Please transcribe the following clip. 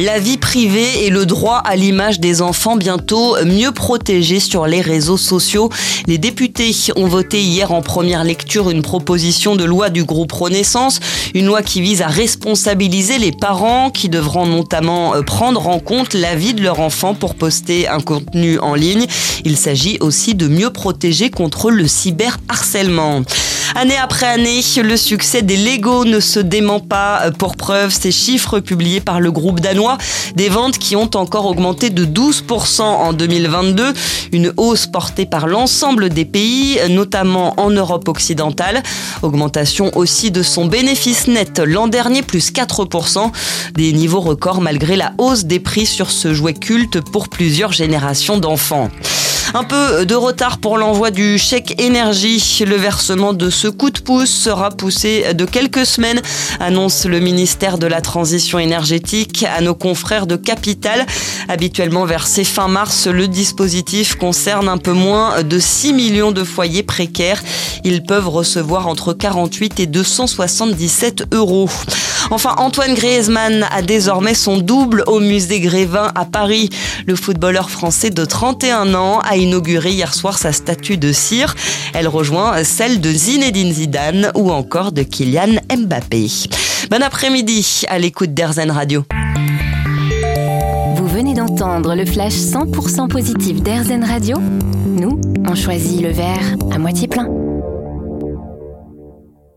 La vie privée et le droit à l'image des enfants bientôt mieux protégés sur les réseaux sociaux. Les députés ont voté hier en première lecture une proposition de loi du groupe Renaissance, une loi qui vise à responsabiliser les parents qui devront notamment euh, prendre en compte la vie de leur enfant pour poster un contenu en ligne. Il s'agit aussi de mieux protéger contre le cyberharcèlement. Année après année, le succès des Lego ne se dément pas. Pour preuve, ces chiffres publiés par le groupe danois, des ventes qui ont encore augmenté de 12% en 2022, une hausse portée par l'ensemble des pays, notamment en Europe occidentale. Augmentation aussi de son bénéfice net l'an dernier, plus 4%, des niveaux records malgré la hausse des prix sur ce jouet culte pour plusieurs générations d'enfants. Un peu de retard pour l'envoi du chèque énergie. Le versement de ce coup de pouce sera poussé de quelques semaines, annonce le ministère de la Transition énergétique à nos confrères de Capital. Habituellement versé fin mars, le dispositif concerne un peu moins de 6 millions de foyers précaires. Ils peuvent recevoir entre 48 et 277 euros. Enfin, Antoine Griezmann a désormais son double au musée Grévin à Paris. Le footballeur français de 31 ans a inauguré hier soir sa statue de cire. Elle rejoint celle de Zinedine Zidane ou encore de Kylian Mbappé. Bon après-midi à l'écoute d'Airzen Radio. Vous venez d'entendre le flash 100% positif d'Airzen Radio Nous, on choisit le verre à moitié plein.